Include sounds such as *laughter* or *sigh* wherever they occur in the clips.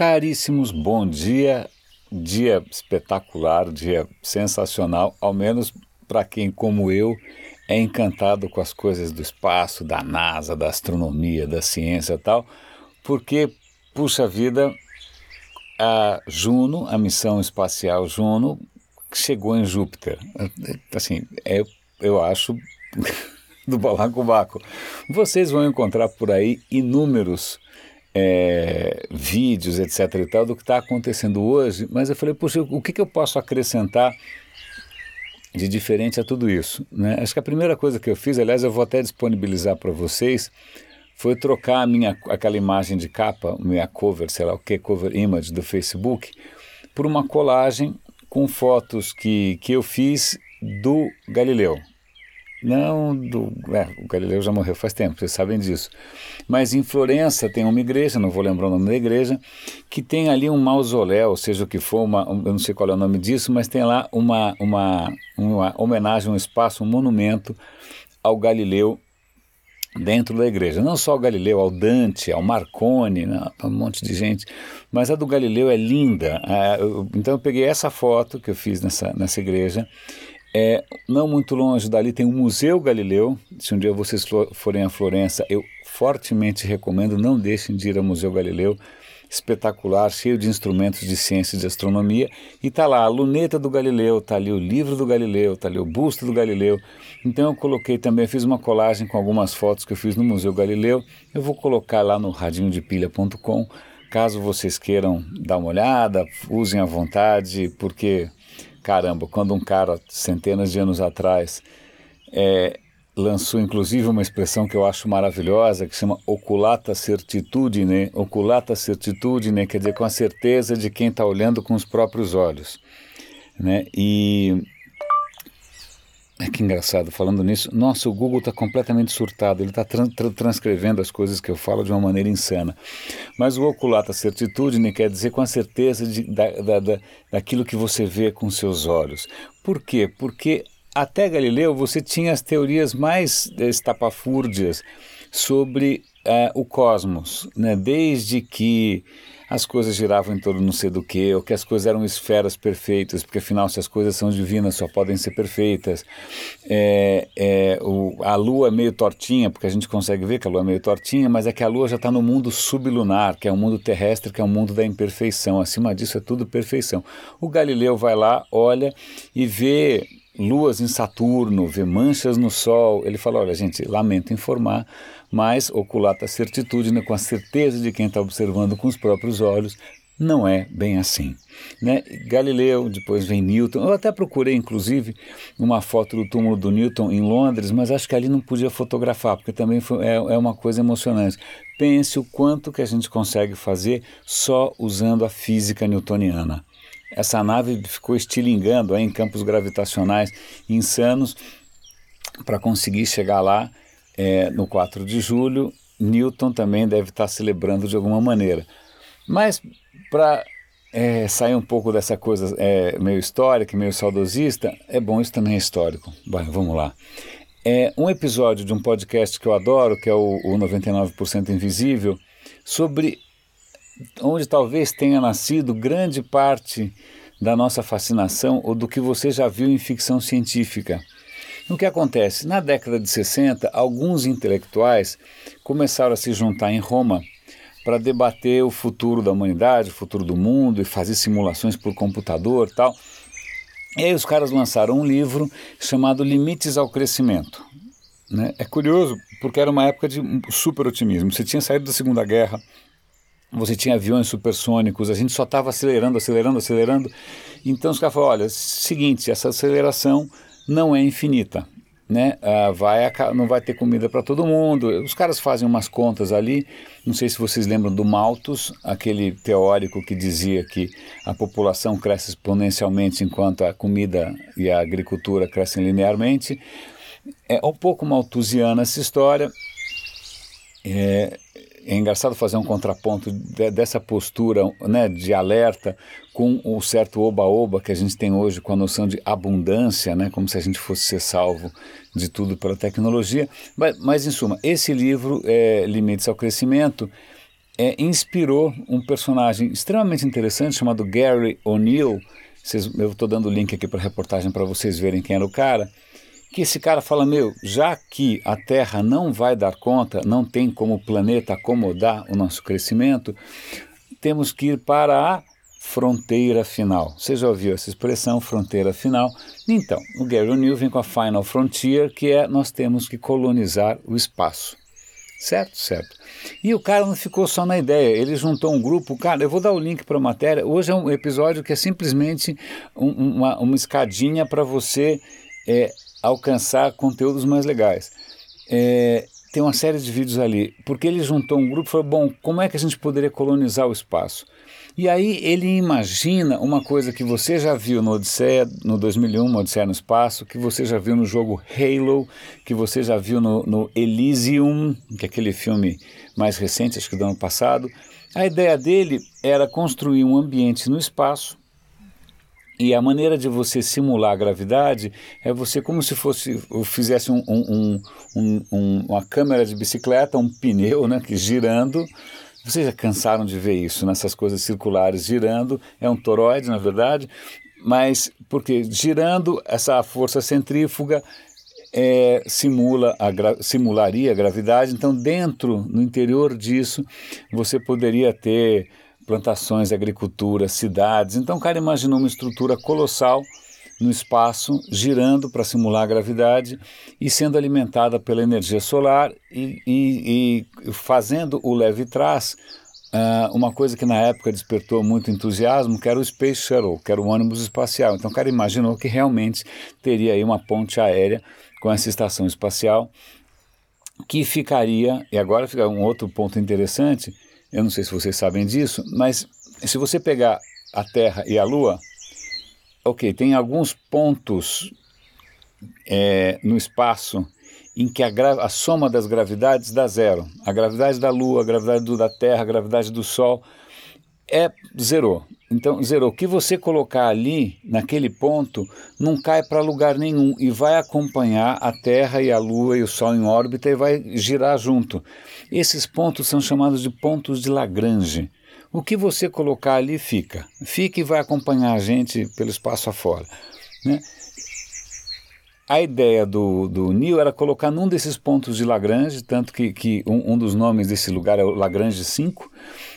Caríssimos, bom dia. Dia espetacular, dia sensacional, ao menos para quem, como eu, é encantado com as coisas do espaço, da NASA, da astronomia, da ciência e tal, porque, puxa vida, a Juno, a missão espacial Juno, chegou em Júpiter. Assim, é, eu acho *laughs* do balacobaco. Vocês vão encontrar por aí inúmeros é, vídeos, etc. e tal, do que está acontecendo hoje, mas eu falei, puxa, o que, que eu posso acrescentar de diferente a tudo isso? Né? Acho que a primeira coisa que eu fiz, aliás, eu vou até disponibilizar para vocês, foi trocar a minha, aquela imagem de capa, minha cover, sei lá o que, cover image do Facebook, por uma colagem com fotos que, que eu fiz do Galileu. Não do. É, o Galileu já morreu faz tempo, vocês sabem disso. Mas em Florença tem uma igreja, não vou lembrar o nome da igreja, que tem ali um mausoléu, seja o que for, uma, eu não sei qual é o nome disso, mas tem lá uma, uma, uma homenagem, um espaço, um monumento ao Galileu dentro da igreja. Não só ao Galileu, ao Dante, ao Marconi, né, um monte de gente, mas a do Galileu é linda. É, então eu peguei essa foto que eu fiz nessa, nessa igreja é, não muito longe dali tem o Museu Galileu. Se um dia vocês forem a Florença, eu fortemente recomendo, não deixem de ir ao Museu Galileu. Espetacular, cheio de instrumentos de ciência e de astronomia. E está lá a luneta do Galileu, está ali o livro do Galileu, está ali o busto do Galileu. Então eu coloquei também, fiz uma colagem com algumas fotos que eu fiz no Museu Galileu. Eu vou colocar lá no radinhodepilha.com. Caso vocês queiram dar uma olhada, usem à vontade, porque caramba, quando um cara, centenas de anos atrás, é, lançou inclusive uma expressão que eu acho maravilhosa, que chama oculata certitudine. Oculata certitudine quer dizer com a certeza de quem está olhando com os próprios olhos. Né? E é que engraçado, falando nisso, nossa, o Google está completamente surtado, ele está trans transcrevendo as coisas que eu falo de uma maneira insana. Mas o oculata certitude quer dizer com a certeza de, da, da, da, daquilo que você vê com seus olhos. Por quê? Porque até Galileu você tinha as teorias mais estapafúrdias sobre uh, o cosmos, né? desde que as coisas giravam em torno não sei do que, ou que as coisas eram esferas perfeitas, porque afinal, se as coisas são divinas, só podem ser perfeitas. É, é, o, a lua é meio tortinha, porque a gente consegue ver que a lua é meio tortinha, mas é que a lua já está no mundo sublunar, que é o mundo terrestre, que é o mundo da imperfeição. Acima disso é tudo perfeição. O Galileu vai lá, olha e vê luas em Saturno, vê manchas no Sol. Ele fala: olha, gente, lamento informar mas oculata certitude, né, com a certeza de quem está observando com os próprios olhos, não é bem assim. Né? Galileu, depois vem Newton. Eu até procurei, inclusive, uma foto do túmulo do Newton em Londres, mas acho que ali não podia fotografar, porque também foi, é, é uma coisa emocionante. Pense o quanto que a gente consegue fazer só usando a física newtoniana. Essa nave ficou estilingando aí em campos gravitacionais insanos para conseguir chegar lá é, no 4 de julho, Newton também deve estar celebrando de alguma maneira. Mas para é, sair um pouco dessa coisa é, meio histórica, meio saudosista, é bom isso também é histórico. Bom, vamos lá. É um episódio de um podcast que eu adoro, que é o, o 99% Invisível, sobre onde talvez tenha nascido grande parte da nossa fascinação ou do que você já viu em ficção científica. O que acontece? Na década de 60, alguns intelectuais começaram a se juntar em Roma para debater o futuro da humanidade, o futuro do mundo e fazer simulações por computador tal. E aí os caras lançaram um livro chamado Limites ao Crescimento. Né? É curioso, porque era uma época de super otimismo. Você tinha saído da Segunda Guerra, você tinha aviões supersônicos, a gente só estava acelerando, acelerando, acelerando. Então os caras falaram, olha, seguinte, essa aceleração não é infinita. Né? Ah, vai, não vai ter comida para todo mundo. Os caras fazem umas contas ali. Não sei se vocês lembram do Malthus, aquele teórico que dizia que a população cresce exponencialmente enquanto a comida e a agricultura crescem linearmente. É um pouco malthusiana essa história. É, é engraçado fazer um contraponto de, dessa postura né, de alerta com o certo oba-oba que a gente tem hoje com a noção de abundância, né, como se a gente fosse ser salvo de tudo pela tecnologia. Mas, mas em suma, esse livro, é, Limites ao Crescimento, é, inspirou um personagem extremamente interessante chamado Gary O'Neill. Eu estou dando o link aqui para a reportagem para vocês verem quem era o cara. Que esse cara fala: Meu, já que a Terra não vai dar conta, não tem como o planeta acomodar o nosso crescimento, temos que ir para a fronteira final. Você já ouviu essa expressão, fronteira final? Então, o Gary O'Neill vem com a Final Frontier, que é nós temos que colonizar o espaço. Certo? Certo. E o cara não ficou só na ideia, ele juntou um grupo. Cara, eu vou dar o link para a matéria. Hoje é um episódio que é simplesmente um, uma, uma escadinha para você é, alcançar conteúdos mais legais. É, tem uma série de vídeos ali, porque ele juntou um grupo e falou: bom, como é que a gente poderia colonizar o espaço? E aí ele imagina uma coisa que você já viu no Odisseia, no 2001, Odisseia no Espaço, que você já viu no jogo Halo, que você já viu no, no Elysium, que é aquele filme mais recente, acho que do ano passado. A ideia dele era construir um ambiente no espaço e a maneira de você simular a gravidade é você como se fosse fizesse um, um, um, uma câmera de bicicleta, um pneu, né, que girando. Vocês já cansaram de ver isso, nessas coisas circulares girando, é um toroide, na verdade, mas porque girando, essa força centrífuga é, simula a simularia a gravidade, então dentro, no interior disso, você poderia ter plantações, agricultura, cidades. Então o cara imaginou uma estrutura colossal no espaço, girando para simular a gravidade e sendo alimentada pela energia solar e, e, e fazendo o leve-trás uh, uma coisa que na época despertou muito entusiasmo, que era o Space Shuttle, que era o ônibus espacial. Então o cara imaginou que realmente teria aí uma ponte aérea com essa estação espacial que ficaria, e agora fica um outro ponto interessante, eu não sei se vocês sabem disso, mas se você pegar a Terra e a Lua, ok, tem alguns pontos é, no espaço em que a, a, soma das gravidades dá zero. A gravidade da Lua, a gravidade do, da Terra, a gravidade do Sol é zero. Então, zero. O que você colocar ali, naquele ponto, não cai para lugar nenhum e vai acompanhar a Terra e a Lua e o Sol em órbita e vai girar junto. Esses pontos são chamados de pontos de Lagrange. O que você colocar ali fica. Fica e vai acompanhar a gente pelo espaço afora. Né? A ideia do, do Neil era colocar num desses pontos de Lagrange, tanto que, que um, um dos nomes desse lugar é o Lagrange 5,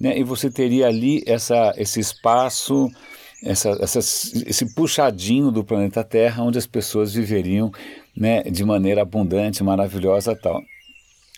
né? e você teria ali essa, esse espaço, essa, essa, esse puxadinho do planeta Terra, onde as pessoas viveriam né, de maneira abundante, maravilhosa tal.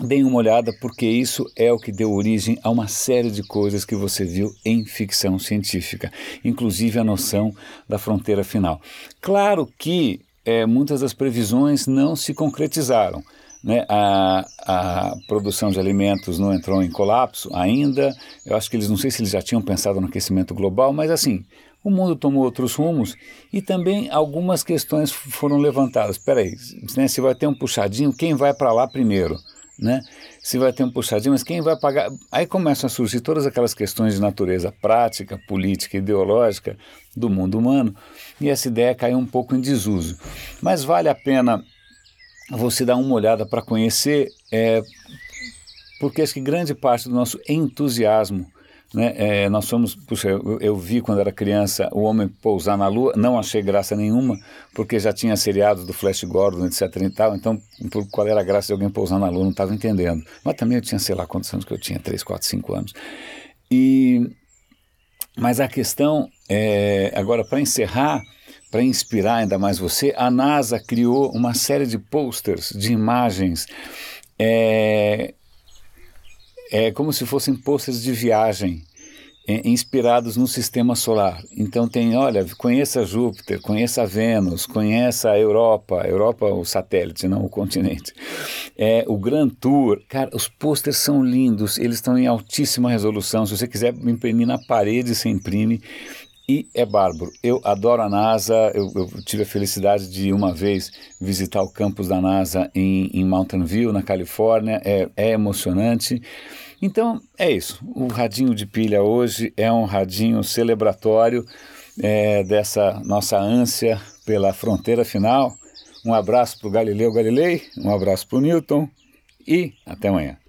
Deem uma olhada, porque isso é o que deu origem a uma série de coisas que você viu em ficção científica, inclusive a noção da fronteira final. Claro que é, muitas das previsões não se concretizaram. Né? A, a produção de alimentos não entrou em colapso ainda. Eu acho que eles não sei se eles já tinham pensado no aquecimento global, mas assim, o mundo tomou outros rumos e também algumas questões foram levantadas. Espera aí, né, se vai ter um puxadinho, quem vai para lá primeiro? Né? Se vai ter um puxadinho, mas quem vai pagar? Aí começam a surgir todas aquelas questões de natureza prática, política, ideológica do mundo humano, e essa ideia caiu um pouco em desuso. Mas vale a pena você dar uma olhada para conhecer, é, porque acho que grande parte do nosso entusiasmo né? É, nós somos, puxa, eu, eu, vi quando era criança o homem pousar na Lua, não achei graça nenhuma, porque já tinha seriados do Flash Gordon, etc. E tal, então por, qual era a graça de alguém pousar na Lua? Não estava entendendo. Mas também eu tinha, sei lá quantos anos que eu tinha, 3, 4, 5 anos. E, mas a questão, é, agora para encerrar, para inspirar ainda mais você, a NASA criou uma série de posters, de imagens. É, é como se fossem posters de viagem é, inspirados no sistema solar. Então tem, olha, conheça Júpiter, conheça Vênus, conheça a Europa, Europa o satélite, não o continente. É, o Grand Tour, cara, os posters são lindos, eles estão em altíssima resolução. Se você quiser imprimir na parede, você imprime e é bárbaro. Eu adoro a NASA, eu, eu, tive a felicidade de uma vez visitar o campus da NASA em, em Mountain View, na Califórnia, é, é emocionante. Então é isso. O radinho de pilha hoje é um radinho celebratório é, dessa nossa ânsia pela fronteira final. Um abraço para o Galileu Galilei, um abraço para o Newton e até amanhã.